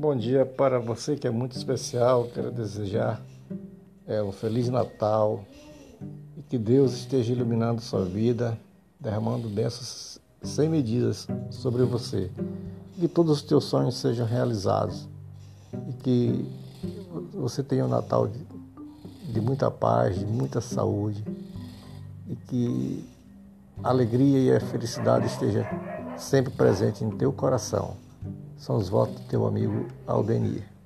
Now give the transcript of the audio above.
Bom dia para você que é muito especial. Quero desejar é, um Feliz Natal e que Deus esteja iluminando sua vida, derramando bênçãos sem medidas sobre você. Que todos os teus sonhos sejam realizados e que você tenha um Natal de, de muita paz, de muita saúde e que a alegria e a felicidade estejam sempre presentes em teu coração. São os votos do teu amigo Aldenir.